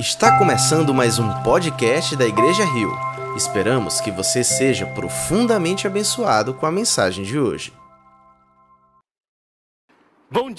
Está começando mais um podcast da Igreja Rio. Esperamos que você seja profundamente abençoado com a mensagem de hoje.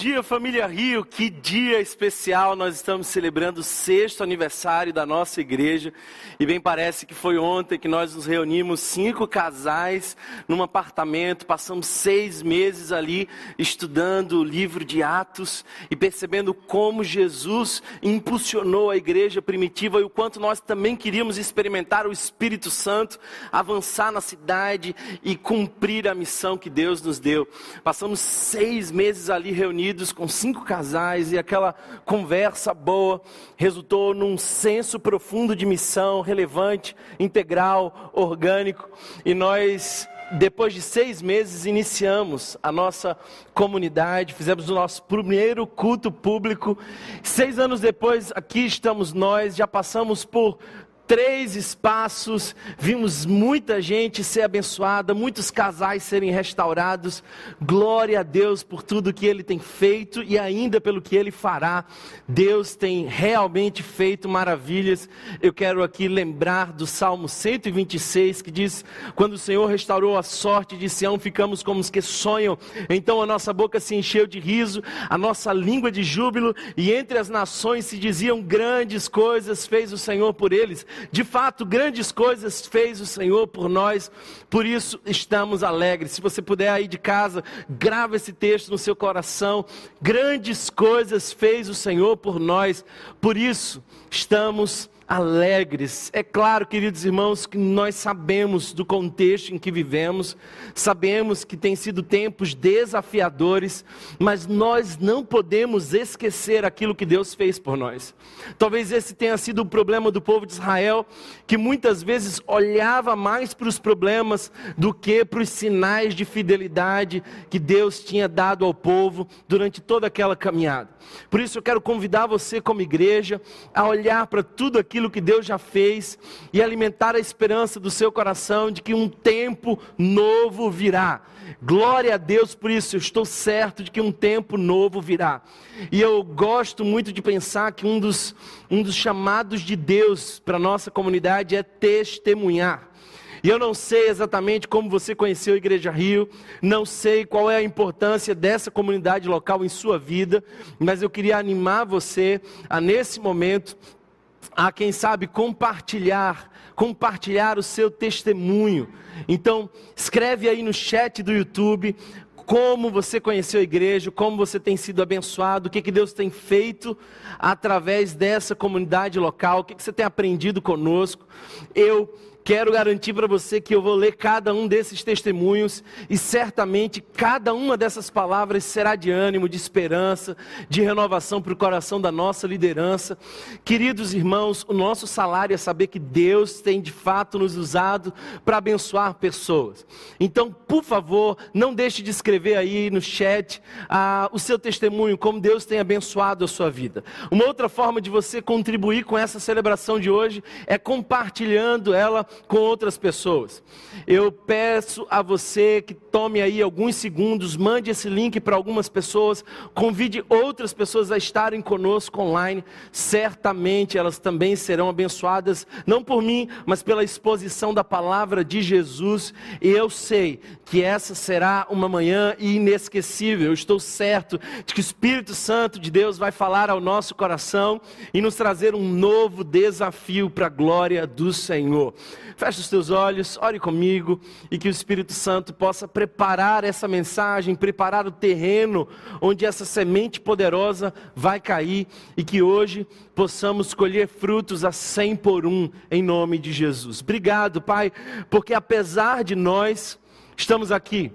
Dia, família Rio. Que dia especial! Nós estamos celebrando o sexto aniversário da nossa igreja. E bem parece que foi ontem que nós nos reunimos, cinco casais, num apartamento. Passamos seis meses ali estudando o livro de Atos e percebendo como Jesus impulsionou a igreja primitiva e o quanto nós também queríamos experimentar o Espírito Santo, avançar na cidade e cumprir a missão que Deus nos deu. Passamos seis meses ali reunidos com cinco casais e aquela conversa boa resultou num senso profundo de missão, relevante, integral, orgânico. E nós depois de seis meses, iniciamos a nossa comunidade, fizemos o nosso primeiro culto público. Seis anos depois, aqui estamos nós, já passamos por três espaços, vimos muita gente ser abençoada, muitos casais serem restaurados. Glória a Deus por tudo que Ele tem feito e ainda pelo que Ele fará. Deus tem realmente feito maravilhas. Eu quero aqui lembrar do Salmo 126 que diz: Quando o Senhor restaurou a sorte de Sião, ficamos como os que sonham. Então a nossa boca se encheu de riso, a nossa língua de júbilo, e entre as nações se diziam grandes coisas fez o Senhor por eles. De fato, grandes coisas fez o Senhor por nós, por isso estamos alegres. Se você puder aí de casa, grava esse texto no seu coração. Grandes coisas fez o Senhor por nós, por isso estamos alegres. É claro, queridos irmãos, que nós sabemos do contexto em que vivemos, sabemos que tem sido tempos desafiadores, mas nós não podemos esquecer aquilo que Deus fez por nós. Talvez esse tenha sido o problema do povo de Israel, que muitas vezes olhava mais para os problemas do que para os sinais de fidelidade que Deus tinha dado ao povo durante toda aquela caminhada. Por isso eu quero convidar você como igreja a olhar para tudo aquilo aquilo que Deus já fez e alimentar a esperança do seu coração de que um tempo novo virá. Glória a Deus por isso, eu estou certo de que um tempo novo virá. E eu gosto muito de pensar que um dos, um dos chamados de Deus para a nossa comunidade é testemunhar. E eu não sei exatamente como você conheceu a Igreja Rio, não sei qual é a importância dessa comunidade local em sua vida, mas eu queria animar você a, nesse momento, a quem sabe compartilhar, compartilhar o seu testemunho. Então, escreve aí no chat do YouTube como você conheceu a igreja, como você tem sido abençoado, o que, que Deus tem feito através dessa comunidade local, o que, que você tem aprendido conosco. Eu Quero garantir para você que eu vou ler cada um desses testemunhos e certamente cada uma dessas palavras será de ânimo, de esperança, de renovação para o coração da nossa liderança. Queridos irmãos, o nosso salário é saber que Deus tem de fato nos usado para abençoar pessoas. Então, por favor, não deixe de escrever aí no chat ah, o seu testemunho, como Deus tem abençoado a sua vida. Uma outra forma de você contribuir com essa celebração de hoje é compartilhando ela com outras pessoas. Eu peço a você que tome aí alguns segundos, mande esse link para algumas pessoas, convide outras pessoas a estarem conosco online. Certamente elas também serão abençoadas, não por mim, mas pela exposição da palavra de Jesus. E eu sei que essa será uma manhã inesquecível. Eu estou certo de que o Espírito Santo de Deus vai falar ao nosso coração e nos trazer um novo desafio para a glória do Senhor. Feche os teus olhos, ore comigo e que o Espírito Santo possa preparar essa mensagem, preparar o terreno onde essa semente poderosa vai cair e que hoje possamos colher frutos a cem por um em nome de Jesus. Obrigado, Pai, porque apesar de nós, estamos aqui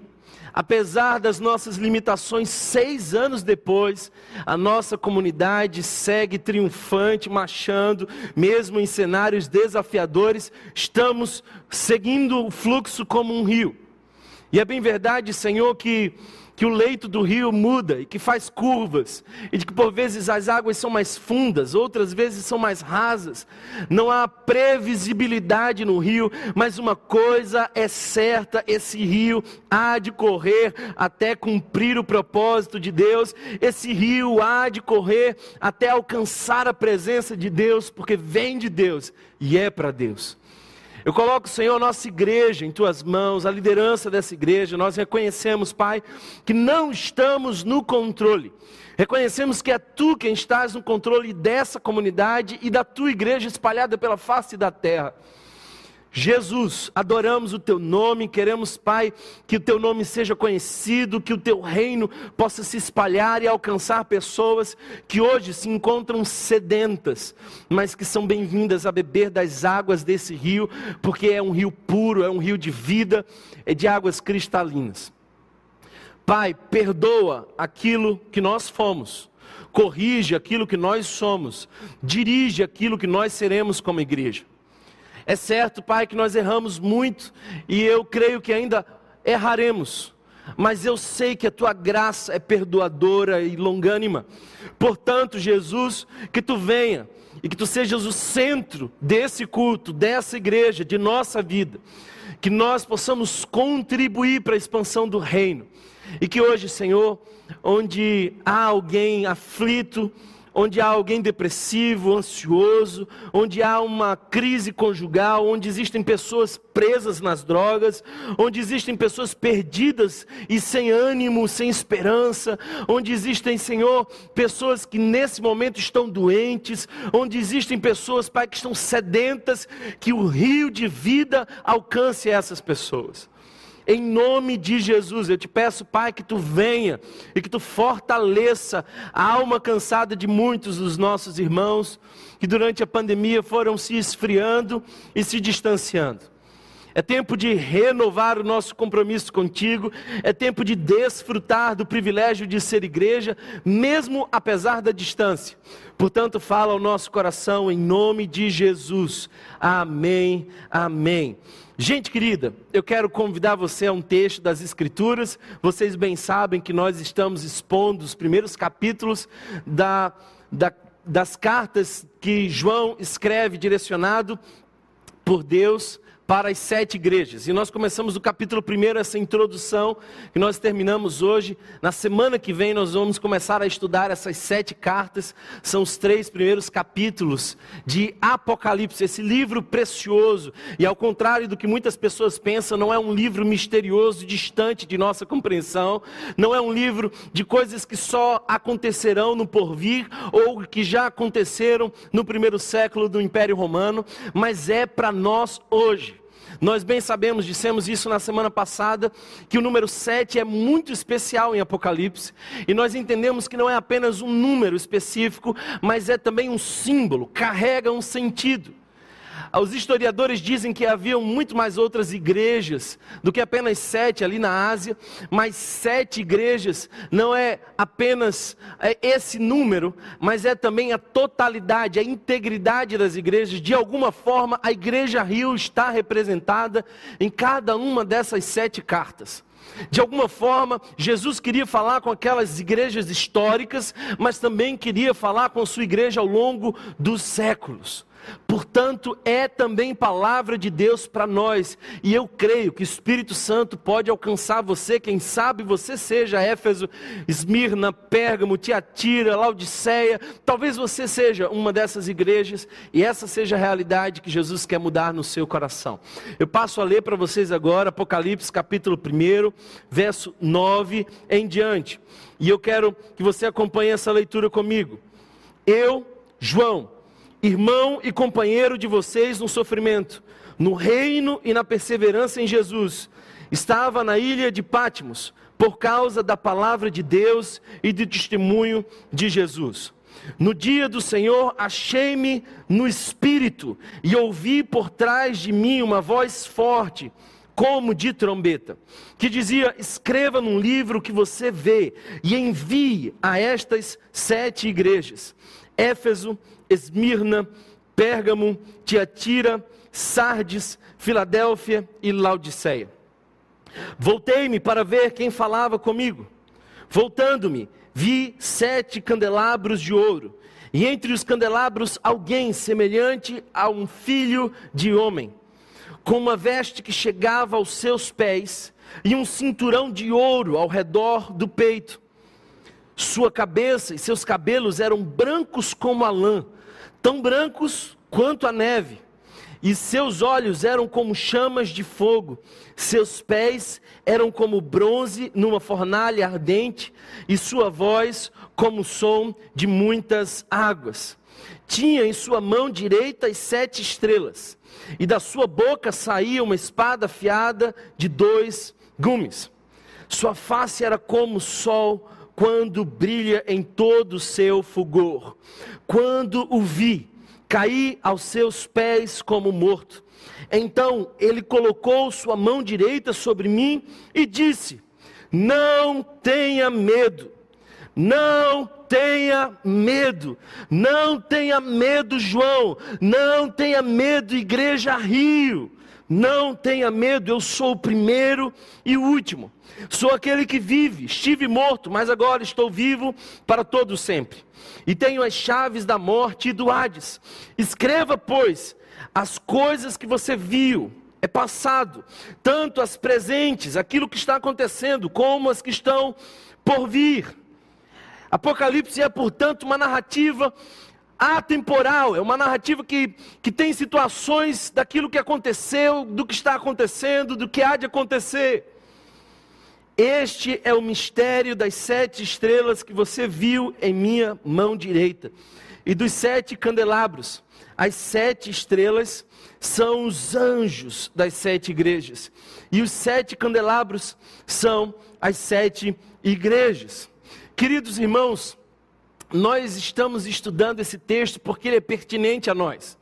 Apesar das nossas limitações, seis anos depois, a nossa comunidade segue triunfante, marchando, mesmo em cenários desafiadores, estamos seguindo o fluxo como um rio. E é bem verdade, Senhor, que que o leito do rio muda e que faz curvas, e de que por vezes as águas são mais fundas, outras vezes são mais rasas. Não há previsibilidade no rio, mas uma coisa é certa: esse rio há de correr até cumprir o propósito de Deus, esse rio há de correr até alcançar a presença de Deus, porque vem de Deus e é para Deus. Eu coloco, Senhor, nossa igreja em tuas mãos, a liderança dessa igreja. Nós reconhecemos, Pai, que não estamos no controle. Reconhecemos que é tu quem estás no controle dessa comunidade e da tua igreja espalhada pela face da terra. Jesus, adoramos o teu nome, queremos, Pai, que o teu nome seja conhecido, que o teu reino possa se espalhar e alcançar pessoas que hoje se encontram sedentas, mas que são bem-vindas a beber das águas desse rio, porque é um rio puro, é um rio de vida, é de águas cristalinas. Pai, perdoa aquilo que nós fomos, corrige aquilo que nós somos, dirige aquilo que nós seremos como igreja. É certo, Pai, que nós erramos muito e eu creio que ainda erraremos, mas eu sei que a tua graça é perdoadora e longânima. Portanto, Jesus, que tu venha e que tu sejas o centro desse culto, dessa igreja, de nossa vida, que nós possamos contribuir para a expansão do reino. E que hoje, Senhor, onde há alguém aflito, onde há alguém depressivo, ansioso, onde há uma crise conjugal, onde existem pessoas presas nas drogas, onde existem pessoas perdidas e sem ânimo, sem esperança, onde existem, Senhor, pessoas que nesse momento estão doentes, onde existem pessoas, Pai, que estão sedentas, que o rio de vida alcance essas pessoas. Em nome de Jesus, eu te peço, Pai, que tu venha e que tu fortaleça a alma cansada de muitos dos nossos irmãos que durante a pandemia foram se esfriando e se distanciando. É tempo de renovar o nosso compromisso contigo, é tempo de desfrutar do privilégio de ser igreja, mesmo apesar da distância. Portanto, fala ao nosso coração em nome de Jesus. Amém. Amém. Gente querida, eu quero convidar você a um texto das Escrituras. Vocês bem sabem que nós estamos expondo os primeiros capítulos da, da, das cartas que João escreve, direcionado por Deus para as sete igrejas. E nós começamos o capítulo 1, essa introdução, que nós terminamos hoje. Na semana que vem nós vamos começar a estudar essas sete cartas. São os três primeiros capítulos de Apocalipse, esse livro precioso. E ao contrário do que muitas pessoas pensam, não é um livro misterioso, distante de nossa compreensão. Não é um livro de coisas que só acontecerão no porvir ou que já aconteceram no primeiro século do Império Romano, mas é para nós hoje. Nós bem sabemos, dissemos isso na semana passada, que o número 7 é muito especial em Apocalipse, e nós entendemos que não é apenas um número específico, mas é também um símbolo, carrega um sentido. Os historiadores dizem que haviam muito mais outras igrejas do que apenas sete ali na Ásia, mas sete igrejas não é apenas é, esse número, mas é também a totalidade, a integridade das igrejas. De alguma forma, a Igreja Rio está representada em cada uma dessas sete cartas. De alguma forma, Jesus queria falar com aquelas igrejas históricas, mas também queria falar com a sua igreja ao longo dos séculos. Portanto, é também palavra de Deus para nós, e eu creio que o Espírito Santo pode alcançar você, quem sabe você seja Éfeso, Esmirna, Pérgamo, Tiatira, Laodiceia, talvez você seja uma dessas igrejas, e essa seja a realidade que Jesus quer mudar no seu coração. Eu passo a ler para vocês agora Apocalipse capítulo 1, verso 9 em diante, e eu quero que você acompanhe essa leitura comigo. Eu, João, irmão e companheiro de vocês no sofrimento, no reino e na perseverança em Jesus. Estava na ilha de Pátimos por causa da palavra de Deus e do testemunho de Jesus. No dia do Senhor, achei-me no espírito e ouvi por trás de mim uma voz forte, como de trombeta, que dizia: Escreva num livro que você vê e envie a estas sete igrejas: Éfeso, Esmirna, Pérgamo, Tiatira, Sardes, Filadélfia e Laodiceia. Voltei-me para ver quem falava comigo. Voltando-me, vi sete candelabros de ouro, e entre os candelabros alguém semelhante a um filho de homem, com uma veste que chegava aos seus pés e um cinturão de ouro ao redor do peito. Sua cabeça e seus cabelos eram brancos como a lã, tão brancos quanto a neve e seus olhos eram como chamas de fogo, seus pés eram como bronze numa fornalha ardente, e sua voz como o som de muitas águas. Tinha em sua mão direita as sete estrelas, e da sua boca saía uma espada afiada de dois gumes. Sua face era como o sol quando brilha em todo o seu fulgor. Quando o vi, caí aos seus pés como morto. Então ele colocou sua mão direita sobre mim e disse: Não tenha medo, não tenha medo, não tenha medo, João, não tenha medo, Igreja Rio, não tenha medo, eu sou o primeiro e o último. Sou aquele que vive, estive morto, mas agora estou vivo para todo sempre e tenho as chaves da morte e do Hades. Escreva, pois, as coisas que você viu, é passado, tanto as presentes, aquilo que está acontecendo, como as que estão por vir. Apocalipse é, portanto, uma narrativa atemporal, é uma narrativa que, que tem situações daquilo que aconteceu, do que está acontecendo, do que há de acontecer. Este é o mistério das sete estrelas que você viu em minha mão direita, e dos sete candelabros. As sete estrelas são os anjos das sete igrejas, e os sete candelabros são as sete igrejas. Queridos irmãos, nós estamos estudando esse texto porque ele é pertinente a nós.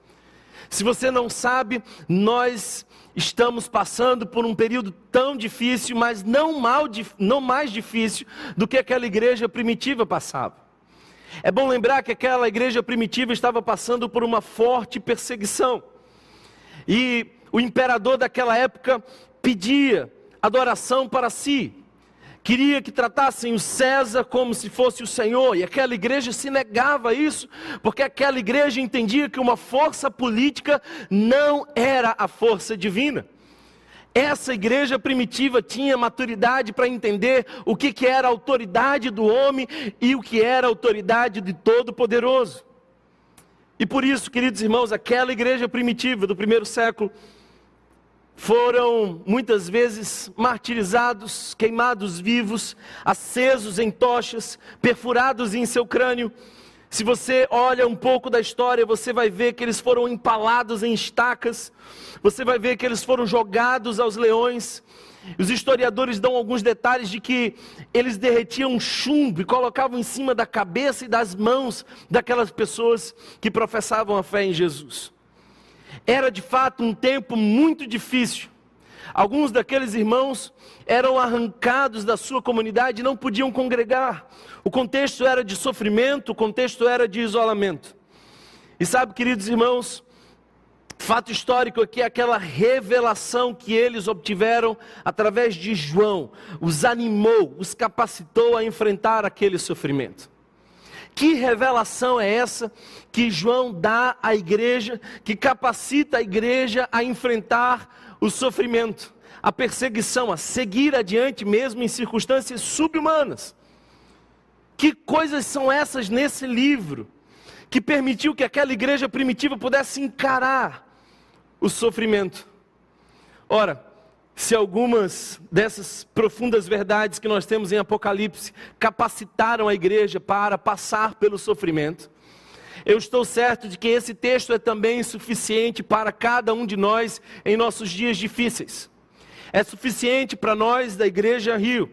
Se você não sabe, nós estamos passando por um período tão difícil, mas não, mal, não mais difícil do que aquela igreja primitiva passava. É bom lembrar que aquela igreja primitiva estava passando por uma forte perseguição. E o imperador daquela época pedia adoração para si queria que tratassem o César como se fosse o Senhor, e aquela igreja se negava a isso, porque aquela igreja entendia que uma força política não era a força divina. Essa igreja primitiva tinha maturidade para entender o que, que era a autoridade do homem e o que era a autoridade de Todo-Poderoso. E por isso, queridos irmãos, aquela igreja primitiva do primeiro século foram muitas vezes martirizados, queimados vivos, acesos em tochas, perfurados em seu crânio. Se você olha um pouco da história, você vai ver que eles foram empalados em estacas, você vai ver que eles foram jogados aos leões. Os historiadores dão alguns detalhes de que eles derretiam chumbo e colocavam em cima da cabeça e das mãos daquelas pessoas que professavam a fé em Jesus. Era de fato um tempo muito difícil. Alguns daqueles irmãos eram arrancados da sua comunidade e não podiam congregar. O contexto era de sofrimento, o contexto era de isolamento. E sabe, queridos irmãos, fato histórico aqui é aquela revelação que eles obtiveram através de João, os animou, os capacitou a enfrentar aquele sofrimento. Que revelação é essa que João dá à igreja, que capacita a igreja a enfrentar o sofrimento, a perseguição, a seguir adiante mesmo em circunstâncias subhumanas? Que coisas são essas nesse livro que permitiu que aquela igreja primitiva pudesse encarar o sofrimento? Ora, se algumas dessas profundas verdades que nós temos em Apocalipse capacitaram a igreja para passar pelo sofrimento, eu estou certo de que esse texto é também suficiente para cada um de nós em nossos dias difíceis. É suficiente para nós da Igreja Rio.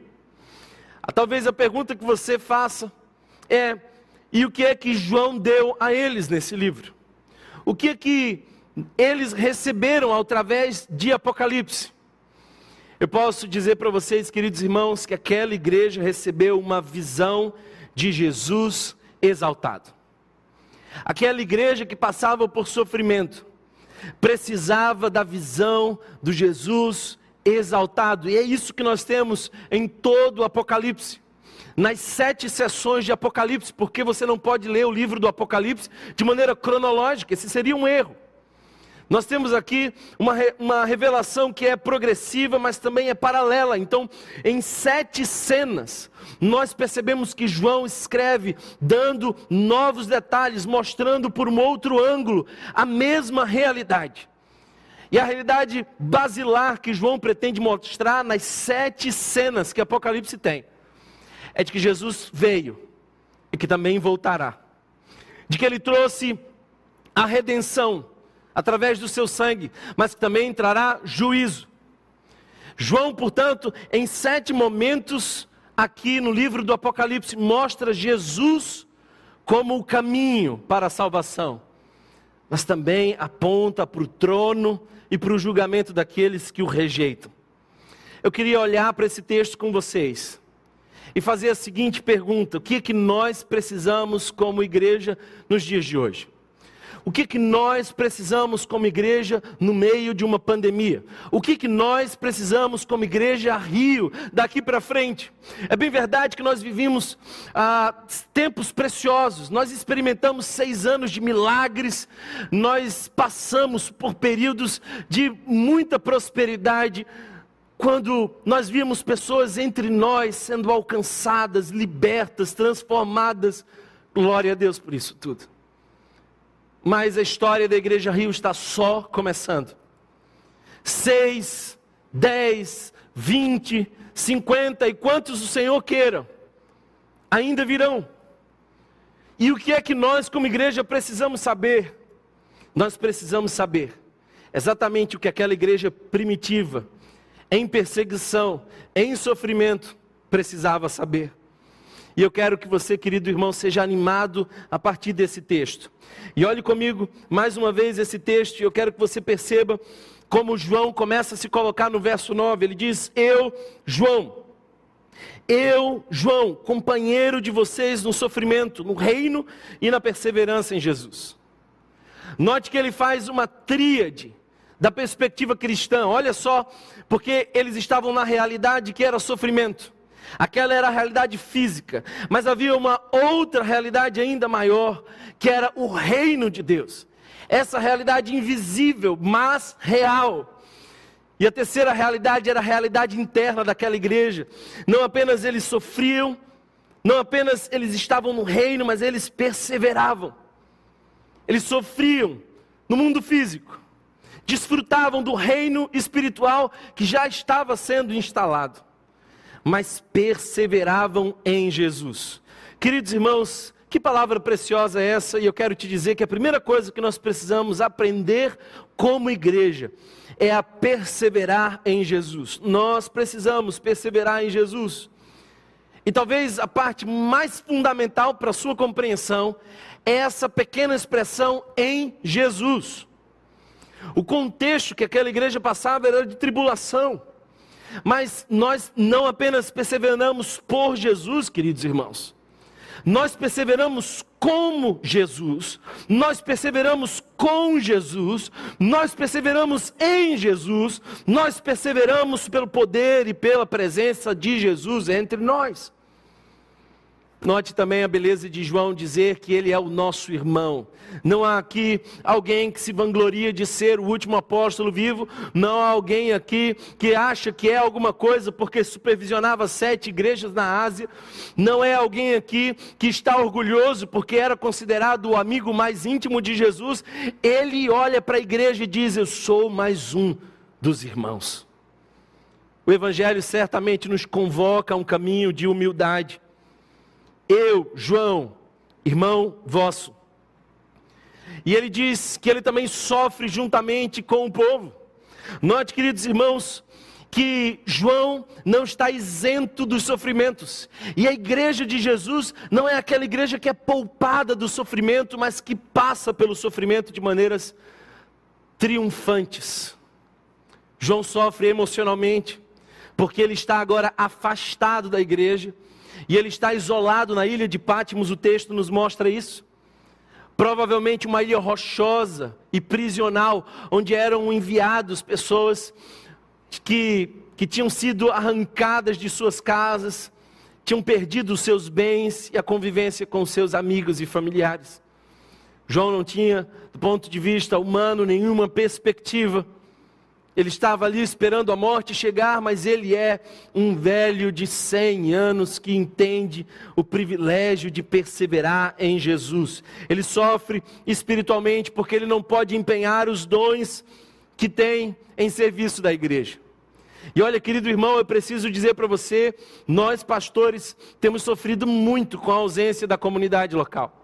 Ah, talvez a pergunta que você faça é: e o que é que João deu a eles nesse livro? O que é que eles receberam através de Apocalipse? Eu posso dizer para vocês, queridos irmãos, que aquela igreja recebeu uma visão de Jesus exaltado. Aquela igreja que passava por sofrimento, precisava da visão do Jesus exaltado, e é isso que nós temos em todo o Apocalipse. nas sete sessões de Apocalipse, porque você não pode ler o livro do Apocalipse de maneira cronológica, esse seria um erro. Nós temos aqui uma, uma revelação que é progressiva, mas também é paralela. Então, em sete cenas, nós percebemos que João escreve dando novos detalhes, mostrando por um outro ângulo a mesma realidade. E a realidade basilar que João pretende mostrar nas sete cenas que Apocalipse tem é de que Jesus veio e que também voltará, de que ele trouxe a redenção através do seu sangue, mas que também trará juízo. João, portanto, em sete momentos aqui no livro do Apocalipse, mostra Jesus como o caminho para a salvação, mas também aponta para o trono e para o julgamento daqueles que o rejeitam. Eu queria olhar para esse texto com vocês e fazer a seguinte pergunta: o que é que nós precisamos como igreja nos dias de hoje? O que, que nós precisamos como igreja no meio de uma pandemia? O que, que nós precisamos como igreja Rio daqui para frente? É bem verdade que nós vivimos ah, tempos preciosos, nós experimentamos seis anos de milagres, nós passamos por períodos de muita prosperidade quando nós vimos pessoas entre nós sendo alcançadas, libertas, transformadas. Glória a Deus por isso tudo. Mas a história da Igreja Rio está só começando. Seis, dez, vinte, cinquenta e quantos o Senhor queira, ainda virão. E o que é que nós, como igreja, precisamos saber? Nós precisamos saber exatamente o que aquela igreja primitiva, em perseguição, em sofrimento, precisava saber. E eu quero que você, querido irmão, seja animado a partir desse texto. E olhe comigo mais uma vez esse texto, e eu quero que você perceba como João começa a se colocar no verso 9. Ele diz: Eu, João, eu, João, companheiro de vocês no sofrimento, no reino e na perseverança em Jesus. Note que ele faz uma tríade da perspectiva cristã, olha só, porque eles estavam na realidade que era sofrimento. Aquela era a realidade física, mas havia uma outra realidade ainda maior, que era o reino de Deus. Essa realidade invisível, mas real. E a terceira realidade era a realidade interna daquela igreja. Não apenas eles sofriam, não apenas eles estavam no reino, mas eles perseveravam. Eles sofriam no mundo físico, desfrutavam do reino espiritual que já estava sendo instalado mas perseveravam em Jesus. Queridos irmãos, que palavra preciosa é essa? E eu quero te dizer que a primeira coisa que nós precisamos aprender como igreja é a perseverar em Jesus. Nós precisamos perseverar em Jesus. E talvez a parte mais fundamental para a sua compreensão é essa pequena expressão em Jesus. O contexto que aquela igreja passava era de tribulação. Mas nós não apenas perseveramos por Jesus, queridos irmãos, nós perseveramos como Jesus, nós perseveramos com Jesus, nós perseveramos em Jesus, nós perseveramos pelo poder e pela presença de Jesus entre nós. Note também a beleza de João dizer que ele é o nosso irmão. Não há aqui alguém que se vangloria de ser o último apóstolo vivo, não há alguém aqui que acha que é alguma coisa porque supervisionava sete igrejas na Ásia, não é alguém aqui que está orgulhoso porque era considerado o amigo mais íntimo de Jesus. Ele olha para a igreja e diz: Eu sou mais um dos irmãos. O Evangelho certamente nos convoca a um caminho de humildade eu, João, irmão vosso. E ele diz que ele também sofre juntamente com o povo. Note, queridos irmãos, que João não está isento dos sofrimentos. E a igreja de Jesus não é aquela igreja que é poupada do sofrimento, mas que passa pelo sofrimento de maneiras triunfantes. João sofre emocionalmente, porque ele está agora afastado da igreja e ele está isolado na ilha de Pátimos, o texto nos mostra isso. Provavelmente uma ilha rochosa e prisional, onde eram enviados pessoas que, que tinham sido arrancadas de suas casas, tinham perdido os seus bens e a convivência com seus amigos e familiares. João não tinha, do ponto de vista humano, nenhuma perspectiva. Ele estava ali esperando a morte chegar, mas ele é um velho de 100 anos que entende o privilégio de perseverar em Jesus. Ele sofre espiritualmente porque ele não pode empenhar os dons que tem em serviço da igreja. E olha, querido irmão, eu preciso dizer para você: nós pastores temos sofrido muito com a ausência da comunidade local.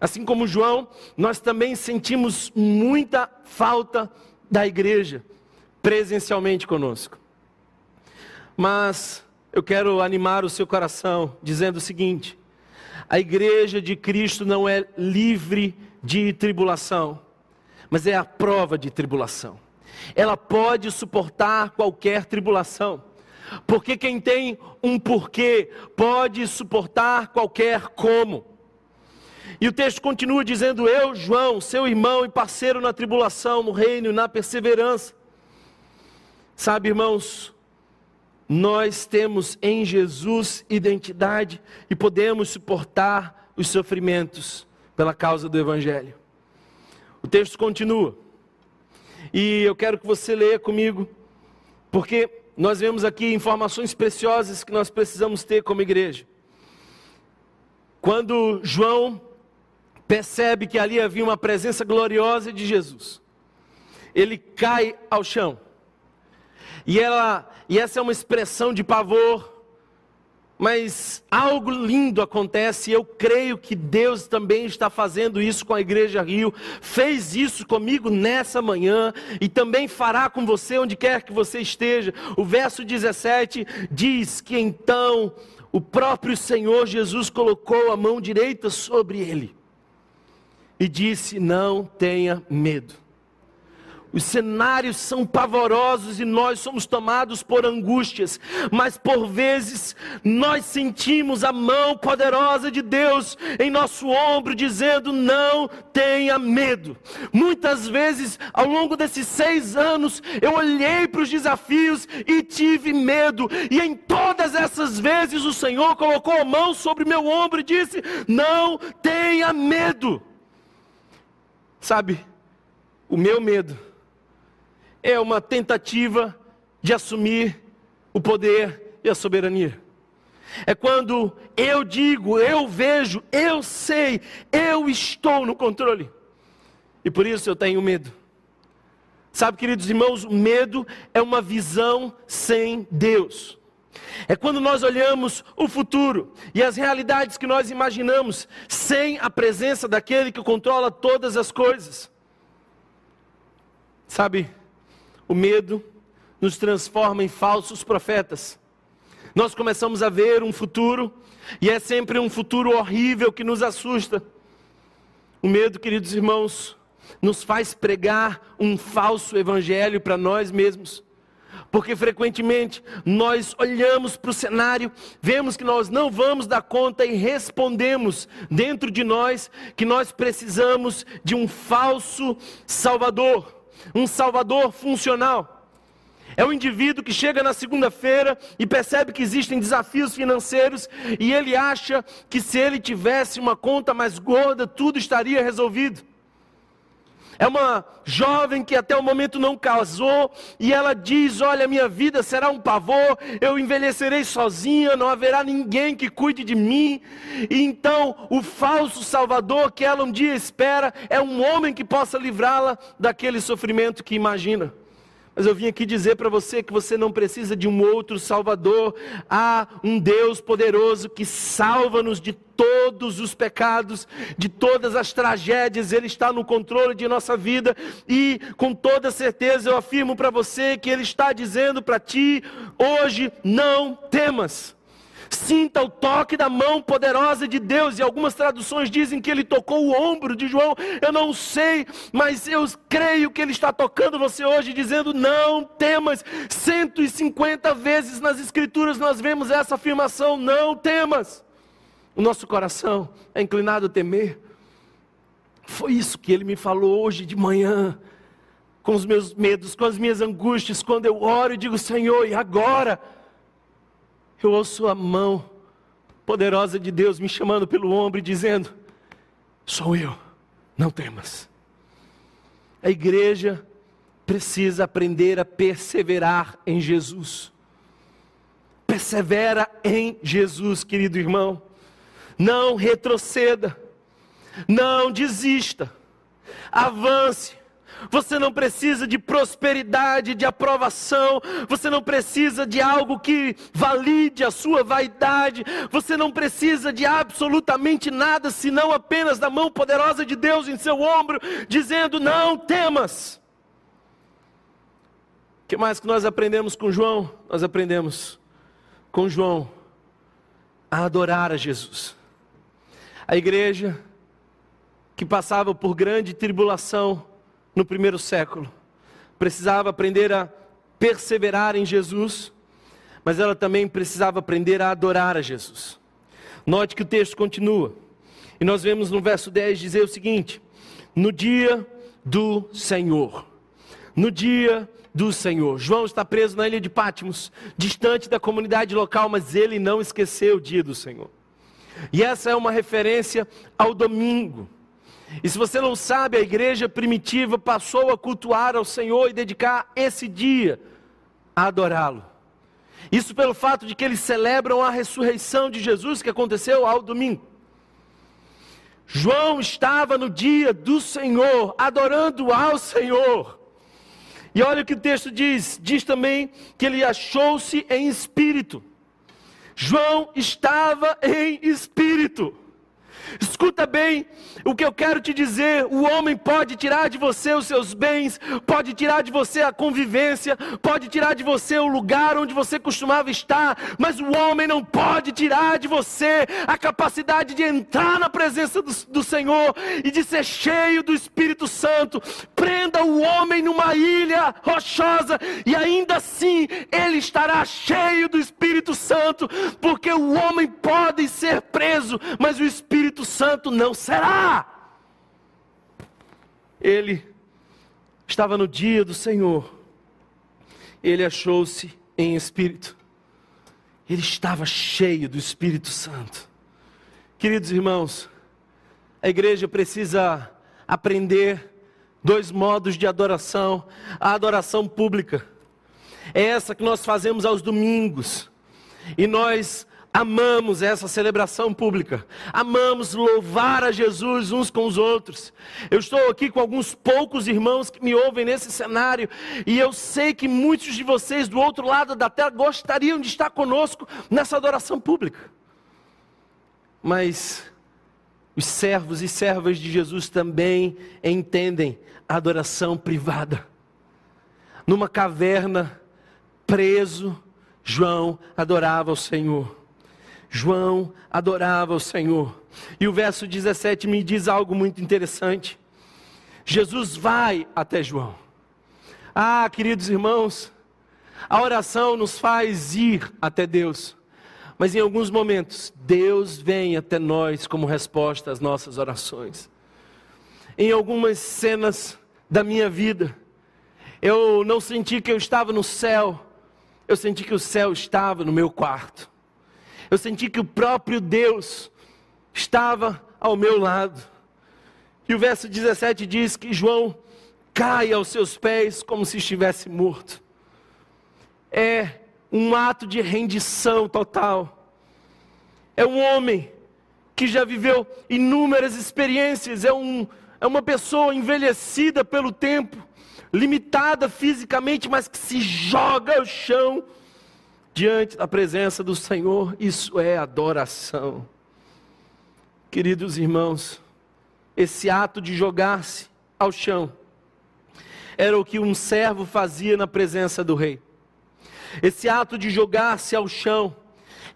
Assim como João, nós também sentimos muita falta da igreja presencialmente conosco. Mas eu quero animar o seu coração dizendo o seguinte: a igreja de Cristo não é livre de tribulação, mas é a prova de tribulação. Ela pode suportar qualquer tribulação. Porque quem tem um porquê pode suportar qualquer como. E o texto continua dizendo: Eu, João, seu irmão e parceiro na tribulação, no reino e na perseverança, Sabe, irmãos, nós temos em Jesus identidade e podemos suportar os sofrimentos pela causa do Evangelho. O texto continua, e eu quero que você leia comigo, porque nós vemos aqui informações preciosas que nós precisamos ter como igreja. Quando João percebe que ali havia uma presença gloriosa de Jesus, ele cai ao chão e, ela, e essa é uma expressão de pavor, mas algo lindo acontece, e eu creio que Deus também está fazendo isso com a Igreja Rio, fez isso comigo nessa manhã, e também fará com você onde quer que você esteja. O verso 17 diz que então o próprio Senhor Jesus colocou a mão direita sobre ele e disse: Não tenha medo. Os cenários são pavorosos e nós somos tomados por angústias, mas por vezes nós sentimos a mão poderosa de Deus em nosso ombro, dizendo: Não tenha medo. Muitas vezes, ao longo desses seis anos, eu olhei para os desafios e tive medo, e em todas essas vezes o Senhor colocou a mão sobre meu ombro e disse: Não tenha medo. Sabe, o meu medo é uma tentativa de assumir o poder e a soberania. É quando eu digo, eu vejo, eu sei, eu estou no controle. E por isso eu tenho medo. Sabe, queridos irmãos, o medo é uma visão sem Deus. É quando nós olhamos o futuro e as realidades que nós imaginamos sem a presença daquele que controla todas as coisas. Sabe, o medo nos transforma em falsos profetas. Nós começamos a ver um futuro, e é sempre um futuro horrível que nos assusta. O medo, queridos irmãos, nos faz pregar um falso evangelho para nós mesmos. Porque frequentemente nós olhamos para o cenário, vemos que nós não vamos dar conta e respondemos dentro de nós que nós precisamos de um falso Salvador um salvador funcional. É o indivíduo que chega na segunda-feira e percebe que existem desafios financeiros e ele acha que se ele tivesse uma conta mais gorda, tudo estaria resolvido. É uma jovem que até o momento não casou e ela diz: Olha, minha vida será um pavor, eu envelhecerei sozinha, não haverá ninguém que cuide de mim. E então, o falso Salvador que ela um dia espera é um homem que possa livrá-la daquele sofrimento que imagina. Mas eu vim aqui dizer para você que você não precisa de um outro Salvador. Há um Deus poderoso que salva-nos de todos os pecados, de todas as tragédias. Ele está no controle de nossa vida e, com toda certeza, eu afirmo para você que Ele está dizendo para ti: hoje não temas. Sinta o toque da mão poderosa de Deus. E algumas traduções dizem que ele tocou o ombro de João. Eu não sei, mas eu creio que ele está tocando você hoje, dizendo: Não temas. 150 vezes nas Escrituras nós vemos essa afirmação: Não temas. O nosso coração é inclinado a temer. Foi isso que ele me falou hoje de manhã, com os meus medos, com as minhas angústias, quando eu oro e digo: Senhor, e agora? Eu ouço a mão poderosa de Deus me chamando pelo ombro e dizendo: Sou eu, não temas. A igreja precisa aprender a perseverar em Jesus. Persevera em Jesus, querido irmão. Não retroceda. Não desista. Avance. Você não precisa de prosperidade, de aprovação, você não precisa de algo que valide a sua vaidade, você não precisa de absolutamente nada, senão apenas da mão poderosa de Deus em seu ombro, dizendo: Não temas. O que mais que nós aprendemos com João? Nós aprendemos com João a adorar a Jesus. A igreja que passava por grande tribulação no primeiro século precisava aprender a perseverar em Jesus, mas ela também precisava aprender a adorar a Jesus. Note que o texto continua, e nós vemos no verso 10 dizer o seguinte: No dia do Senhor, no dia do Senhor. João está preso na ilha de Pátimos, distante da comunidade local, mas ele não esqueceu o dia do Senhor. E essa é uma referência ao domingo. E se você não sabe, a igreja primitiva passou a cultuar ao Senhor e dedicar esse dia a adorá-lo. Isso pelo fato de que eles celebram a ressurreição de Jesus que aconteceu ao domingo. João estava no dia do Senhor, adorando ao Senhor. E olha o que o texto diz: diz também que ele achou-se em espírito. João estava em espírito. Escuta bem o que eu quero te dizer: o homem pode tirar de você os seus bens, pode tirar de você a convivência, pode tirar de você o lugar onde você costumava estar, mas o homem não pode tirar de você a capacidade de entrar na presença do, do Senhor e de ser cheio do Espírito Santo. Prenda o homem numa ilha rochosa e ainda assim ele estará cheio do Espírito Santo, porque o homem pode ser preso, mas o Espírito Espírito Santo não será. Ele estava no dia do Senhor, ele achou-se em espírito, ele estava cheio do Espírito Santo. Queridos irmãos, a igreja precisa aprender dois modos de adoração: a adoração pública, é essa que nós fazemos aos domingos, e nós Amamos essa celebração pública, amamos louvar a Jesus uns com os outros. Eu estou aqui com alguns poucos irmãos que me ouvem nesse cenário, e eu sei que muitos de vocês do outro lado da tela gostariam de estar conosco nessa adoração pública. Mas os servos e servas de Jesus também entendem a adoração privada. Numa caverna, preso, João adorava o Senhor. João adorava o Senhor. E o verso 17 me diz algo muito interessante. Jesus vai até João. Ah, queridos irmãos, a oração nos faz ir até Deus. Mas em alguns momentos, Deus vem até nós como resposta às nossas orações. Em algumas cenas da minha vida, eu não senti que eu estava no céu, eu senti que o céu estava no meu quarto eu senti que o próprio Deus estava ao meu lado. E o verso 17 diz que João cai aos seus pés como se estivesse morto. É um ato de rendição total. É um homem que já viveu inúmeras experiências, é, um, é uma pessoa envelhecida pelo tempo, limitada fisicamente, mas que se joga ao chão diante da presença do Senhor, isso é adoração. Queridos irmãos, esse ato de jogar-se ao chão era o que um servo fazia na presença do rei. Esse ato de jogar-se ao chão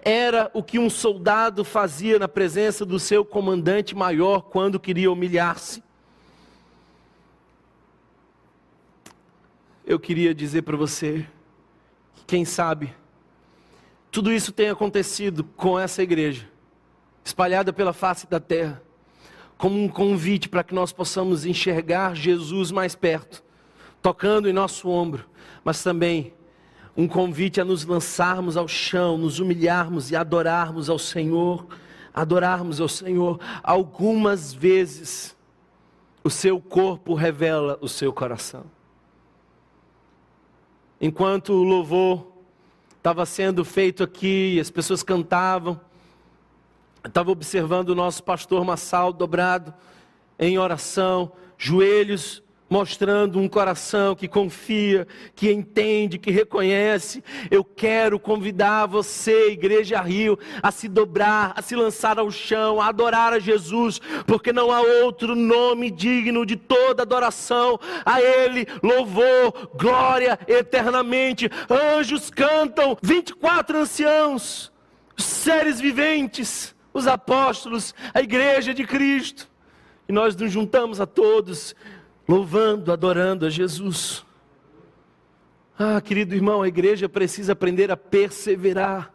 era o que um soldado fazia na presença do seu comandante maior quando queria humilhar-se. Eu queria dizer para você, quem sabe, tudo isso tem acontecido com essa igreja, espalhada pela face da terra, como um convite para que nós possamos enxergar Jesus mais perto, tocando em nosso ombro, mas também um convite a nos lançarmos ao chão, nos humilharmos e adorarmos ao Senhor, adorarmos ao Senhor. Algumas vezes o seu corpo revela o seu coração. Enquanto o louvor estava sendo feito aqui, as pessoas cantavam, estava observando o nosso pastor Massal dobrado em oração, joelhos mostrando um coração que confia, que entende, que reconhece. Eu quero convidar você, Igreja Rio, a se dobrar, a se lançar ao chão, a adorar a Jesus, porque não há outro nome digno de toda adoração. A Ele louvor, glória eternamente. Anjos cantam, 24 anciãos, os seres viventes, os apóstolos, a Igreja de Cristo. E nós nos juntamos a todos louvando, adorando a Jesus. Ah, querido irmão, a igreja precisa aprender a perseverar.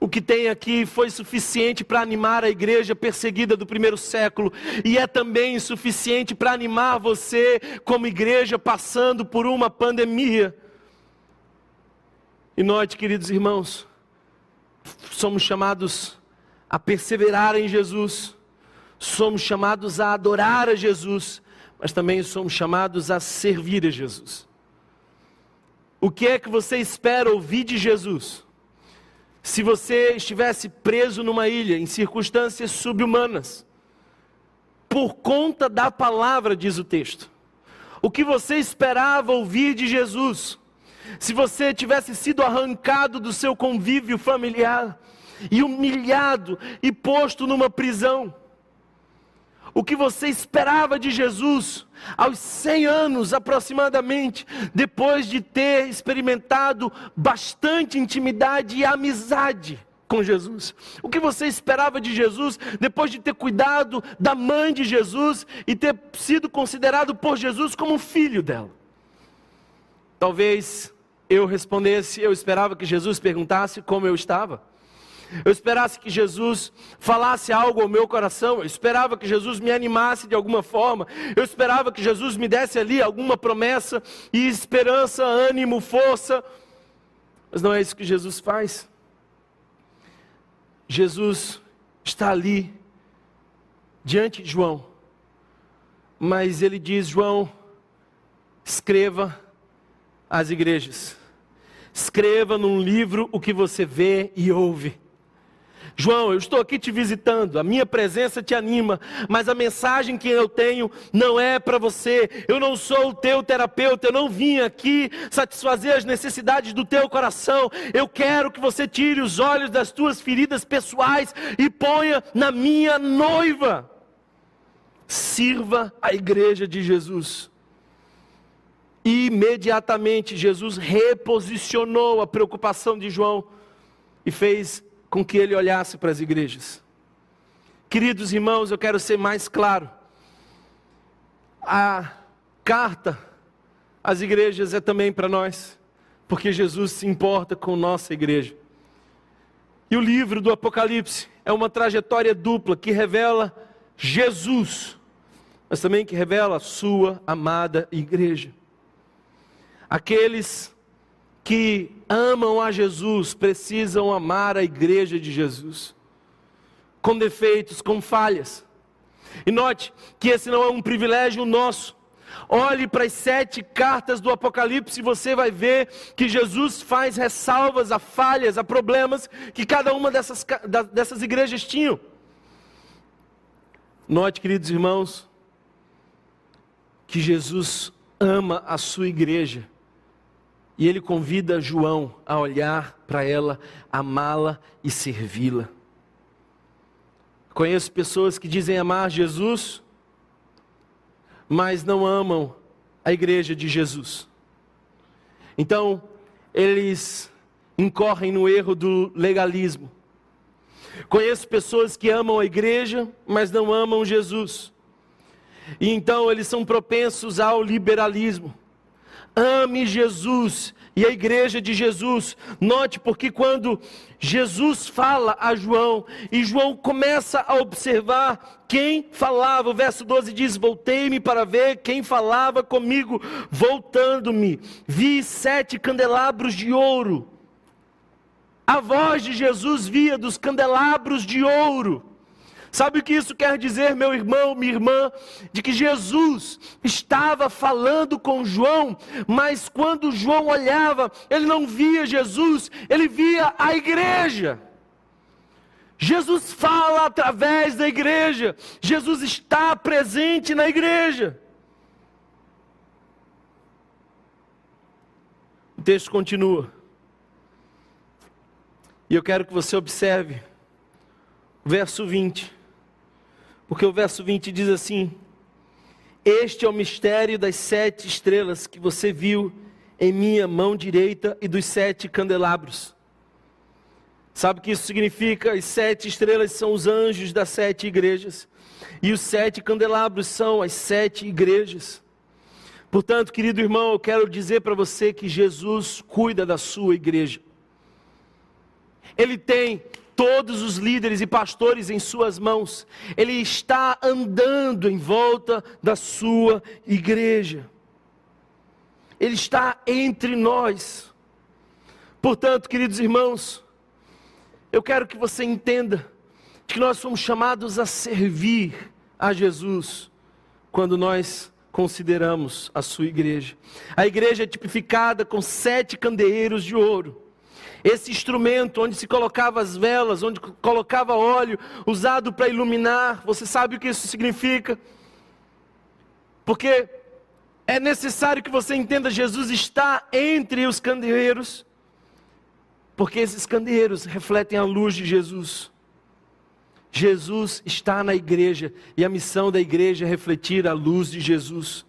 O que tem aqui foi suficiente para animar a igreja perseguida do primeiro século, e é também suficiente para animar você, como igreja, passando por uma pandemia. E note, queridos irmãos, somos chamados a perseverar em Jesus, somos chamados a adorar a Jesus, mas também somos chamados a servir a Jesus. O que é que você espera ouvir de Jesus? Se você estivesse preso numa ilha, em circunstâncias subhumanas, por conta da palavra, diz o texto, o que você esperava ouvir de Jesus? Se você tivesse sido arrancado do seu convívio familiar, e humilhado e posto numa prisão, o que você esperava de Jesus aos 100 anos aproximadamente, depois de ter experimentado bastante intimidade e amizade com Jesus. O que você esperava de Jesus depois de ter cuidado da mãe de Jesus e ter sido considerado por Jesus como filho dela? Talvez eu respondesse, eu esperava que Jesus perguntasse como eu estava eu esperasse que Jesus falasse algo ao meu coração, eu esperava que Jesus me animasse de alguma forma, eu esperava que Jesus me desse ali alguma promessa e esperança, ânimo, força, mas não é isso que Jesus faz. Jesus está ali, diante de João, mas ele diz: João, escreva às igrejas, escreva num livro o que você vê e ouve. João, eu estou aqui te visitando, a minha presença te anima, mas a mensagem que eu tenho não é para você. Eu não sou o teu terapeuta, eu não vim aqui satisfazer as necessidades do teu coração. Eu quero que você tire os olhos das tuas feridas pessoais e ponha na minha noiva. Sirva a igreja de Jesus. E imediatamente Jesus reposicionou a preocupação de João e fez com que ele olhasse para as igrejas. Queridos irmãos, eu quero ser mais claro. A carta às igrejas é também para nós, porque Jesus se importa com nossa igreja. E o livro do Apocalipse é uma trajetória dupla que revela Jesus, mas também que revela a sua amada igreja. Aqueles que amam a Jesus precisam amar a igreja de Jesus, com defeitos, com falhas. E note que esse não é um privilégio nosso. Olhe para as sete cartas do Apocalipse e você vai ver que Jesus faz ressalvas a falhas, a problemas que cada uma dessas, dessas igrejas tinham. Note, queridos irmãos, que Jesus ama a sua igreja e ele convida João a olhar para ela, amá-la e servi-la. Conheço pessoas que dizem amar Jesus, mas não amam a igreja de Jesus. Então, eles incorrem no erro do legalismo. Conheço pessoas que amam a igreja, mas não amam Jesus. E então eles são propensos ao liberalismo ame Jesus e a igreja de Jesus. Note porque quando Jesus fala a João e João começa a observar quem falava, o verso 12 diz: Voltei-me para ver quem falava comigo, voltando-me, vi sete candelabros de ouro. A voz de Jesus via dos candelabros de ouro. Sabe o que isso quer dizer, meu irmão, minha irmã? De que Jesus estava falando com João, mas quando João olhava, ele não via Jesus, ele via a igreja. Jesus fala através da igreja, Jesus está presente na igreja. O texto continua. E eu quero que você observe o verso 20. Porque o verso 20 diz assim: Este é o mistério das sete estrelas que você viu em minha mão direita e dos sete candelabros. Sabe o que isso significa? As sete estrelas são os anjos das sete igrejas, e os sete candelabros são as sete igrejas. Portanto, querido irmão, eu quero dizer para você que Jesus cuida da sua igreja. Ele tem todos os líderes e pastores em suas mãos. Ele está andando em volta da sua igreja. Ele está entre nós. Portanto, queridos irmãos, eu quero que você entenda que nós somos chamados a servir a Jesus quando nós consideramos a sua igreja. A igreja é tipificada com sete candeeiros de ouro esse instrumento onde se colocava as velas, onde colocava óleo, usado para iluminar. Você sabe o que isso significa? Porque é necessário que você entenda: Jesus está entre os candeeiros, porque esses candeeiros refletem a luz de Jesus. Jesus está na igreja e a missão da igreja é refletir a luz de Jesus.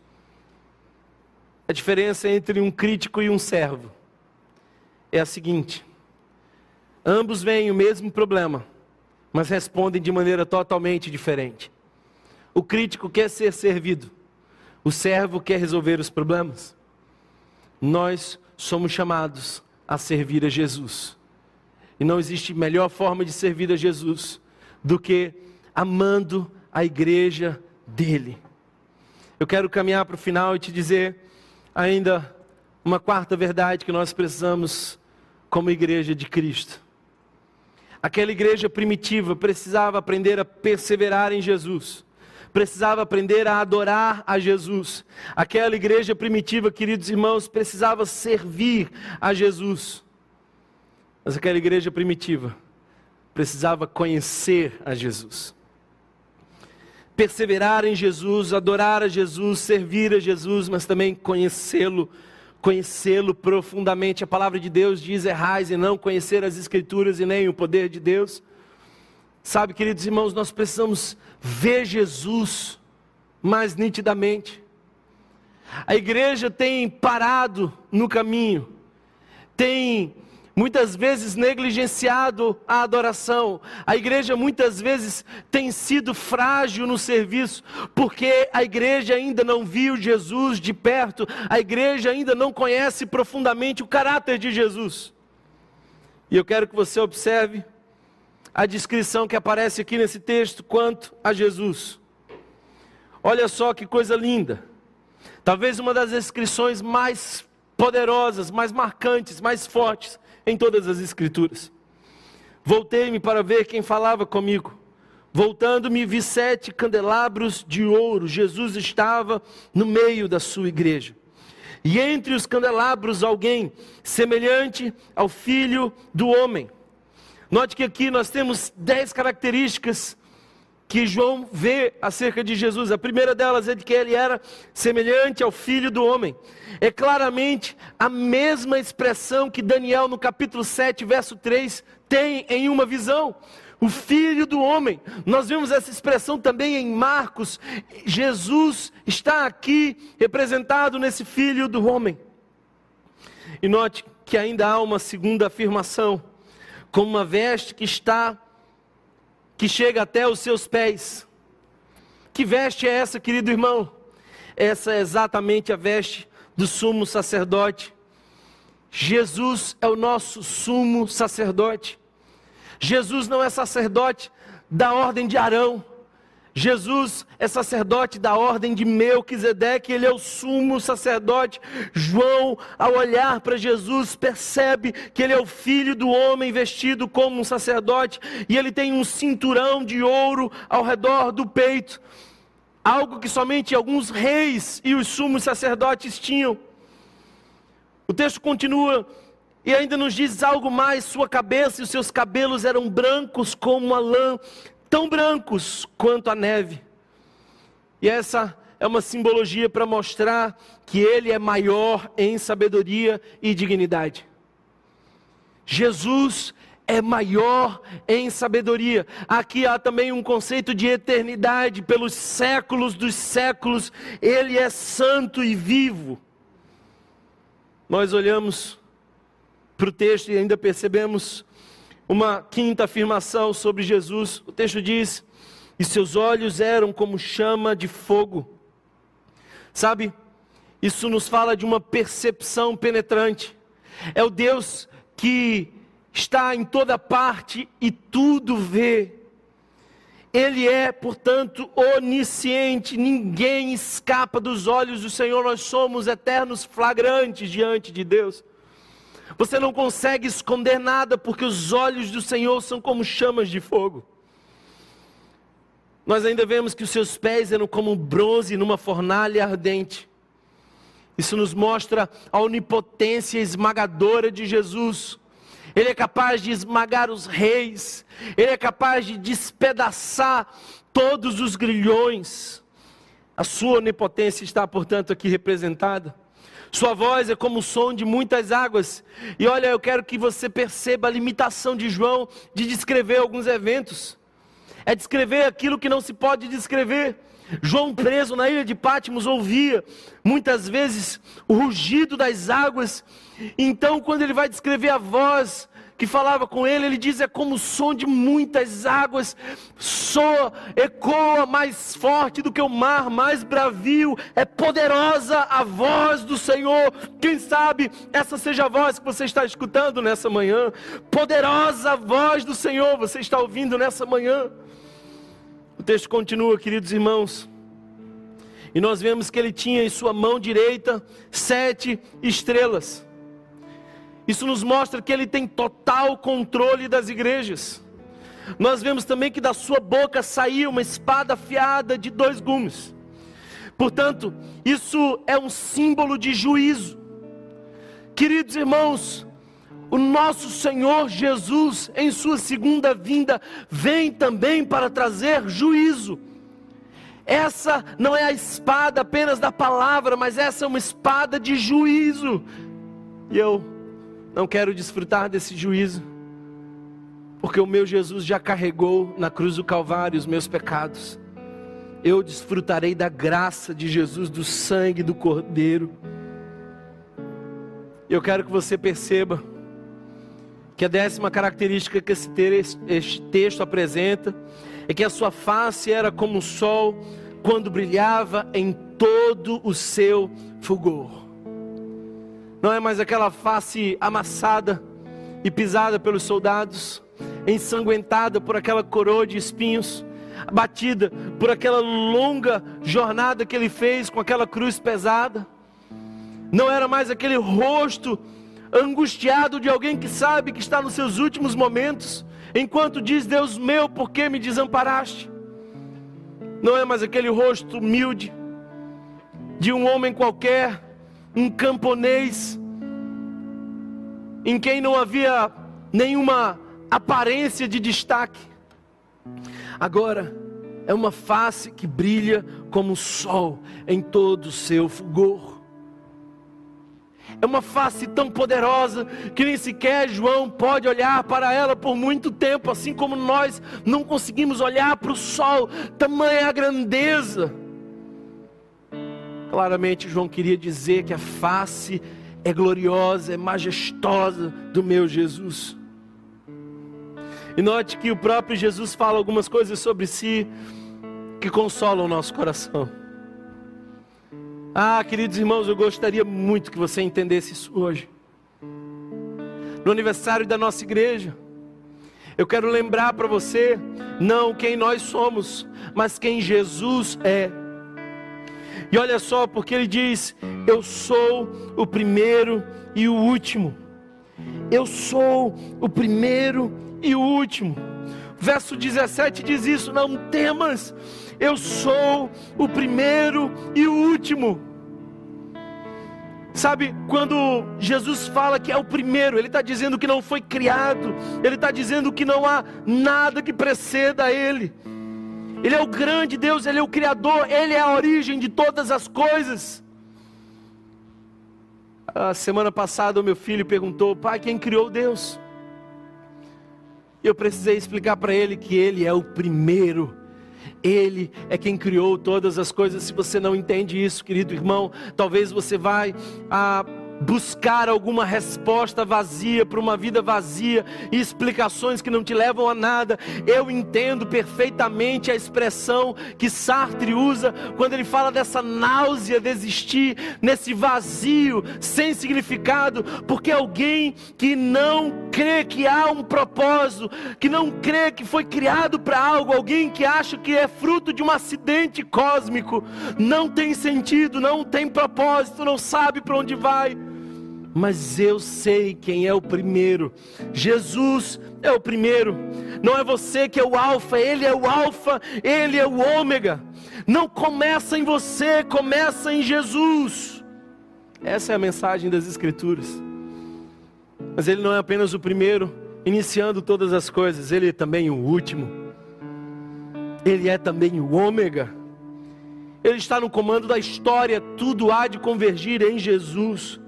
A diferença entre um crítico e um servo é a seguinte: ambos veem o mesmo problema, mas respondem de maneira totalmente diferente. O crítico quer ser servido, o servo quer resolver os problemas. Nós somos chamados a servir a Jesus. E não existe melhor forma de servir a Jesus do que amando a igreja dele. Eu quero caminhar para o final e te dizer ainda uma quarta verdade que nós precisamos como igreja de Cristo. Aquela igreja primitiva precisava aprender a perseverar em Jesus, precisava aprender a adorar a Jesus. Aquela igreja primitiva, queridos irmãos, precisava servir a Jesus. Mas aquela igreja primitiva precisava conhecer a Jesus. Perseverar em Jesus, adorar a Jesus, servir a Jesus, mas também conhecê-lo conhecê-lo profundamente. A palavra de Deus diz: errais e não conhecer as Escrituras e nem o poder de Deus. Sabe, queridos irmãos, nós precisamos ver Jesus mais nitidamente. A igreja tem parado no caminho, tem muitas vezes negligenciado a adoração. A igreja muitas vezes tem sido frágil no serviço, porque a igreja ainda não viu Jesus de perto, a igreja ainda não conhece profundamente o caráter de Jesus. E eu quero que você observe a descrição que aparece aqui nesse texto quanto a Jesus. Olha só que coisa linda. Talvez uma das descrições mais poderosas, mais marcantes, mais fortes em todas as Escrituras. Voltei-me para ver quem falava comigo. Voltando-me, vi sete candelabros de ouro. Jesus estava no meio da sua igreja. E entre os candelabros, alguém semelhante ao filho do homem. Note que aqui nós temos dez características que João vê acerca de Jesus. A primeira delas é de que ele era semelhante ao filho do homem. É claramente a mesma expressão que Daniel, no capítulo 7, verso 3, tem em uma visão. O filho do homem. Nós vemos essa expressão também em Marcos. Jesus está aqui representado nesse filho do homem. E note que ainda há uma segunda afirmação, como uma veste que está que chega até os seus pés. Que veste é essa, querido irmão? Essa é exatamente a veste do sumo sacerdote. Jesus é o nosso sumo sacerdote. Jesus não é sacerdote da ordem de Arão. Jesus é sacerdote da ordem de Melquisedeque, ele é o sumo sacerdote. João, ao olhar para Jesus, percebe que ele é o filho do homem vestido como um sacerdote e ele tem um cinturão de ouro ao redor do peito, algo que somente alguns reis e os sumos sacerdotes tinham. O texto continua e ainda nos diz algo mais: sua cabeça e os seus cabelos eram brancos como a lã tão brancos quanto a neve. E essa é uma simbologia para mostrar que ele é maior em sabedoria e dignidade. Jesus é maior em sabedoria. Aqui há também um conceito de eternidade, pelos séculos dos séculos, ele é santo e vivo. Nós olhamos para o texto e ainda percebemos uma quinta afirmação sobre Jesus. O texto diz: E seus olhos eram como chama de fogo. Sabe, isso nos fala de uma percepção penetrante. É o Deus que está em toda parte e tudo vê. Ele é, portanto, onisciente, ninguém escapa dos olhos do Senhor, nós somos eternos flagrantes diante de Deus. Você não consegue esconder nada, porque os olhos do Senhor são como chamas de fogo. Nós ainda vemos que os seus pés eram como bronze numa fornalha ardente. Isso nos mostra a onipotência esmagadora de Jesus. Ele é capaz de esmagar os reis, ele é capaz de despedaçar todos os grilhões. A sua onipotência está, portanto, aqui representada. Sua voz é como o som de muitas águas. E olha, eu quero que você perceba a limitação de João de descrever alguns eventos. É descrever aquilo que não se pode descrever. João, preso na ilha de Pátimos, ouvia muitas vezes o rugido das águas. Então, quando ele vai descrever a voz que falava com ele, ele diz: é como o som de muitas águas, soa, ecoa mais forte do que o mar, mais bravio, é poderosa a voz do Senhor. Quem sabe essa seja a voz que você está escutando nessa manhã, poderosa a voz do Senhor, você está ouvindo nessa manhã. O texto continua, queridos irmãos. E nós vemos que ele tinha em sua mão direita sete estrelas. Isso nos mostra que ele tem total controle das igrejas. Nós vemos também que da sua boca saiu uma espada afiada de dois gumes. Portanto, isso é um símbolo de juízo. Queridos irmãos, o nosso Senhor Jesus, em sua segunda vinda, vem também para trazer juízo. Essa não é a espada apenas da palavra, mas essa é uma espada de juízo. E eu não quero desfrutar desse juízo, porque o meu Jesus já carregou na cruz do Calvário os meus pecados. Eu desfrutarei da graça de Jesus, do sangue do Cordeiro. Eu quero que você perceba que a décima característica que este texto apresenta é que a sua face era como o sol quando brilhava em todo o seu fulgor não é mais aquela face amassada e pisada pelos soldados, ensanguentada por aquela coroa de espinhos, batida por aquela longa jornada que ele fez com aquela cruz pesada. Não era mais aquele rosto angustiado de alguém que sabe que está nos seus últimos momentos, enquanto diz: Deus meu, por que me desamparaste? Não é mais aquele rosto humilde de um homem qualquer um camponês em quem não havia nenhuma aparência de destaque. Agora é uma face que brilha como o sol em todo o seu fulgor. É uma face tão poderosa que nem sequer João pode olhar para ela por muito tempo, assim como nós não conseguimos olhar para o sol, tamanha a grandeza. Claramente, João queria dizer que a face é gloriosa, é majestosa do meu Jesus. E note que o próprio Jesus fala algumas coisas sobre si que consolam o nosso coração. Ah, queridos irmãos, eu gostaria muito que você entendesse isso hoje. No aniversário da nossa igreja, eu quero lembrar para você, não quem nós somos, mas quem Jesus é. E olha só, porque ele diz: Eu sou o primeiro e o último. Eu sou o primeiro e o último. Verso 17 diz isso: Não temas, eu sou o primeiro e o último. Sabe, quando Jesus fala que é o primeiro, Ele está dizendo que não foi criado, Ele está dizendo que não há nada que preceda a Ele. Ele é o grande Deus, Ele é o Criador, Ele é a origem de todas as coisas. A semana passada o meu filho perguntou: Pai, quem criou Deus? E eu precisei explicar para ele que Ele é o primeiro ele é quem criou todas as coisas. Se você não entende isso, querido irmão, talvez você vai a buscar alguma resposta vazia para uma vida vazia e explicações que não te levam a nada. Eu entendo perfeitamente a expressão que Sartre usa quando ele fala dessa náusea de existir nesse vazio sem significado, porque alguém que não crê que há um propósito, que não crê que foi criado para algo, alguém que acha que é fruto de um acidente cósmico, não tem sentido, não tem propósito, não sabe para onde vai mas eu sei quem é o primeiro. Jesus é o primeiro. Não é você que é o alfa, ele é o alfa, ele é o ômega. Não começa em você, começa em Jesus. Essa é a mensagem das escrituras. Mas ele não é apenas o primeiro, iniciando todas as coisas, ele é também o último. Ele é também o ômega. Ele está no comando da história, tudo há de convergir em Jesus.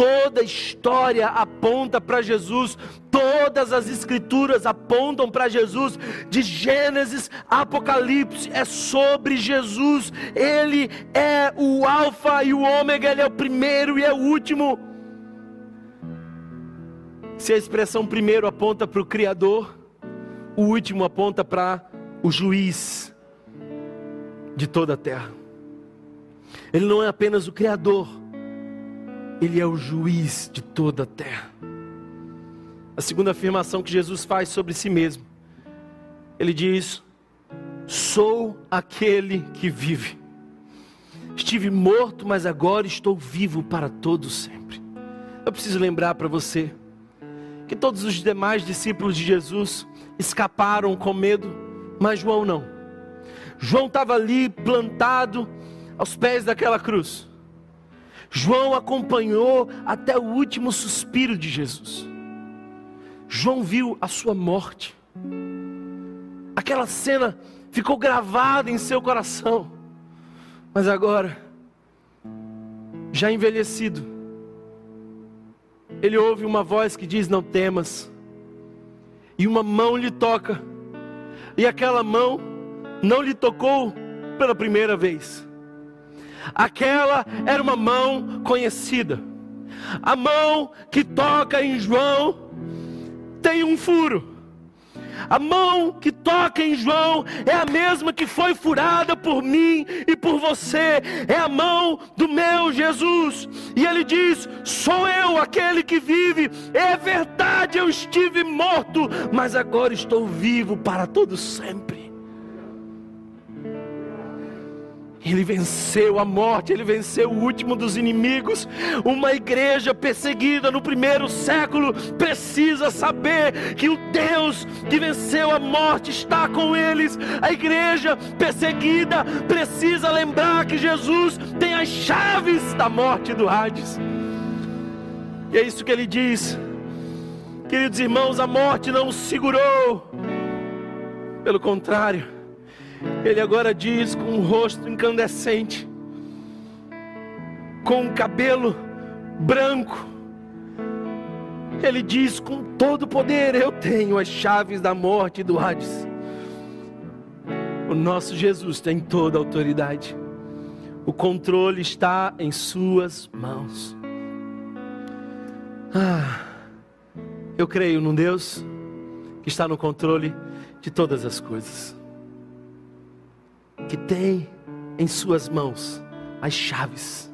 Toda a história aponta para Jesus, todas as escrituras apontam para Jesus, de Gênesis a Apocalipse, é sobre Jesus, Ele é o Alfa e o Ômega, Ele é o primeiro e é o último. Se a expressão primeiro aponta para o Criador, o último aponta para o juiz de toda a terra. Ele não é apenas o Criador, ele é o juiz de toda a terra. A segunda afirmação que Jesus faz sobre si mesmo, ele diz: Sou aquele que vive. Estive morto, mas agora estou vivo para todo sempre. Eu preciso lembrar para você que todos os demais discípulos de Jesus escaparam com medo, mas João não. João estava ali plantado aos pés daquela cruz. João acompanhou até o último suspiro de Jesus. João viu a sua morte. Aquela cena ficou gravada em seu coração. Mas agora, já envelhecido, ele ouve uma voz que diz: Não temas. E uma mão lhe toca. E aquela mão não lhe tocou pela primeira vez. Aquela era uma mão conhecida. A mão que toca em João tem um furo. A mão que toca em João é a mesma que foi furada por mim e por você. É a mão do meu Jesus. E ele diz: Sou eu aquele que vive. É verdade, eu estive morto, mas agora estou vivo para todo sempre. Ele venceu a morte, ele venceu o último dos inimigos. Uma igreja perseguida no primeiro século precisa saber que o Deus que venceu a morte está com eles. A igreja perseguida precisa lembrar que Jesus tem as chaves da morte do Hades. E é isso que ele diz. Queridos irmãos, a morte não o segurou. Pelo contrário, ele agora diz com um rosto incandescente, com um cabelo branco. Ele diz com todo poder: Eu tenho as chaves da morte e do Hades. O nosso Jesus tem toda a autoridade. O controle está em Suas mãos. Ah, eu creio num Deus que está no controle de todas as coisas que tem em suas mãos as chaves.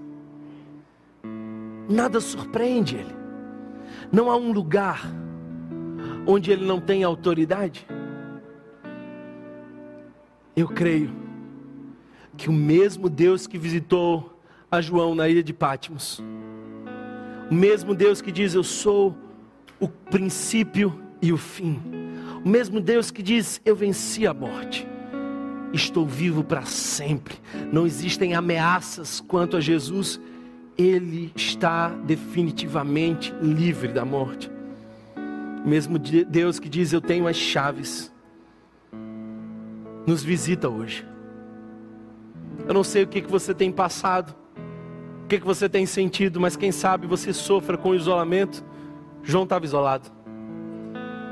Nada surpreende Ele. Não há um lugar onde Ele não tem autoridade. Eu creio que o mesmo Deus que visitou a João na ilha de Patmos, o mesmo Deus que diz: Eu sou o princípio e o fim, o mesmo Deus que diz: Eu venci a morte, estou vivo para sempre, não existem ameaças quanto a Jesus, ele está definitivamente livre da morte. Mesmo Deus que diz: Eu tenho as chaves, nos visita hoje. Eu não sei o que, que você tem passado, o que, que você tem sentido, mas quem sabe você sofra com o isolamento. João estava isolado.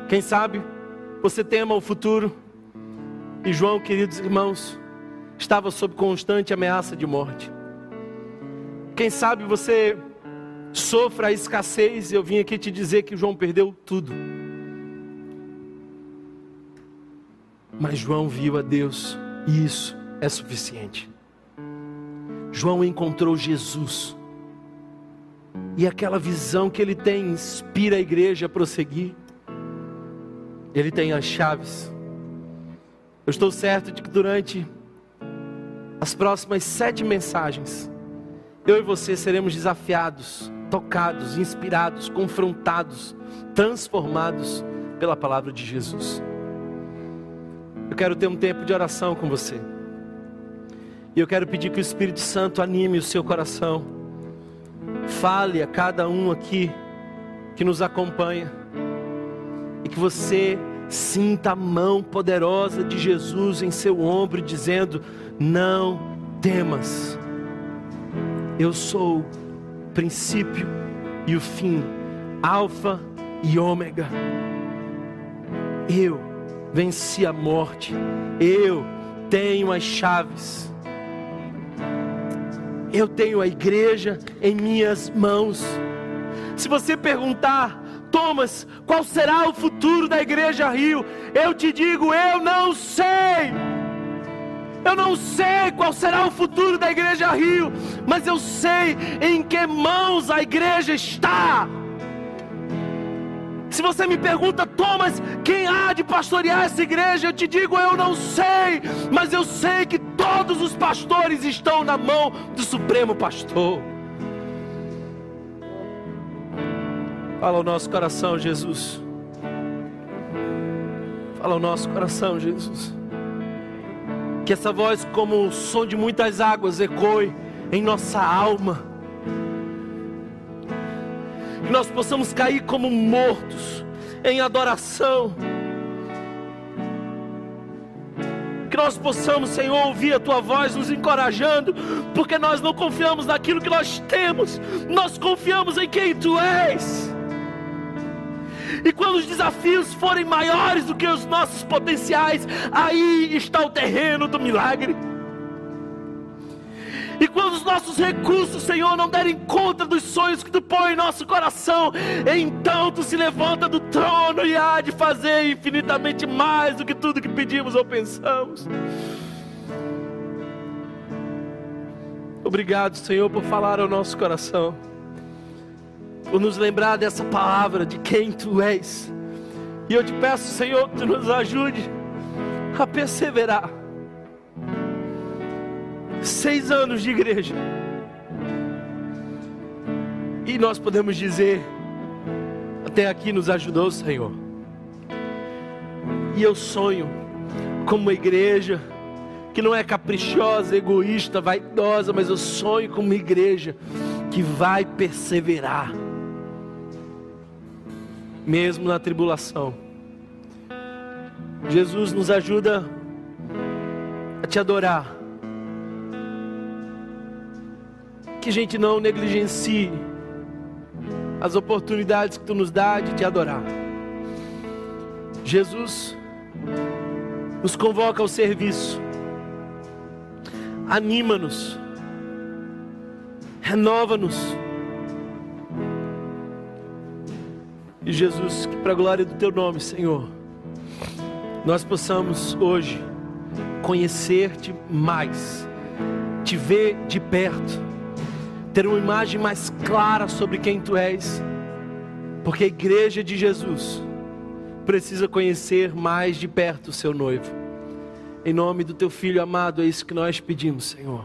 Quem sabe você tema o futuro. E João, queridos irmãos, estava sob constante ameaça de morte. Quem sabe você sofra a escassez. Eu vim aqui te dizer que João perdeu tudo. Mas João viu a Deus e isso é suficiente. João encontrou Jesus. E aquela visão que ele tem inspira a igreja a prosseguir. Ele tem as chaves. Eu estou certo de que durante as próximas sete mensagens, eu e você seremos desafiados, tocados, inspirados, confrontados, transformados pela palavra de Jesus. Eu quero ter um tempo de oração com você. E eu quero pedir que o Espírito Santo anime o seu coração. Fale a cada um aqui que nos acompanha. E que você sinta a mão poderosa de Jesus em seu ombro, dizendo: Não temas. Eu sou o princípio e o fim, Alfa e Ômega. Eu venci a morte, eu tenho as chaves eu tenho a igreja em minhas mãos. Se você perguntar, Thomas, qual será o futuro da igreja Rio? Eu te digo, eu não sei. Eu não sei qual será o futuro da igreja Rio, mas eu sei em que mãos a igreja está. Se você me pergunta, Thomas, quem há de pastorear essa igreja? Eu te digo, eu não sei, mas eu sei que todos os pastores estão na mão do Supremo Pastor. Fala o nosso coração, Jesus. Fala o nosso coração, Jesus. Que essa voz, como o som de muitas águas, ecoe em nossa alma que nós possamos cair como mortos em adoração. Que nós possamos, Senhor, ouvir a tua voz nos encorajando, porque nós não confiamos naquilo que nós temos, nós confiamos em quem tu és. E quando os desafios forem maiores do que os nossos potenciais, aí está o terreno do milagre. E quando os nossos recursos, Senhor, não derem conta dos sonhos que tu põe em nosso coração, então tu se levanta do trono e há de fazer infinitamente mais do que tudo que pedimos ou pensamos. Obrigado, Senhor, por falar ao nosso coração, por nos lembrar dessa palavra de quem tu és. E eu te peço, Senhor, que tu nos ajude a perseverar seis anos de igreja. E nós podemos dizer: até aqui nos ajudou o Senhor. E eu sonho como uma igreja que não é caprichosa, egoísta, vaidosa, mas eu sonho como uma igreja que vai perseverar, mesmo na tribulação. Jesus nos ajuda a te adorar que a gente não negligencie as oportunidades que tu nos dá de te adorar. Jesus nos convoca ao serviço, anima-nos, renova-nos. E Jesus, que para a glória do teu nome, Senhor, nós possamos hoje conhecer-te mais te ver de perto, ter uma imagem mais clara sobre quem tu és, porque a igreja de Jesus precisa conhecer mais de perto o seu noivo. Em nome do teu filho amado, é isso que nós pedimos, Senhor.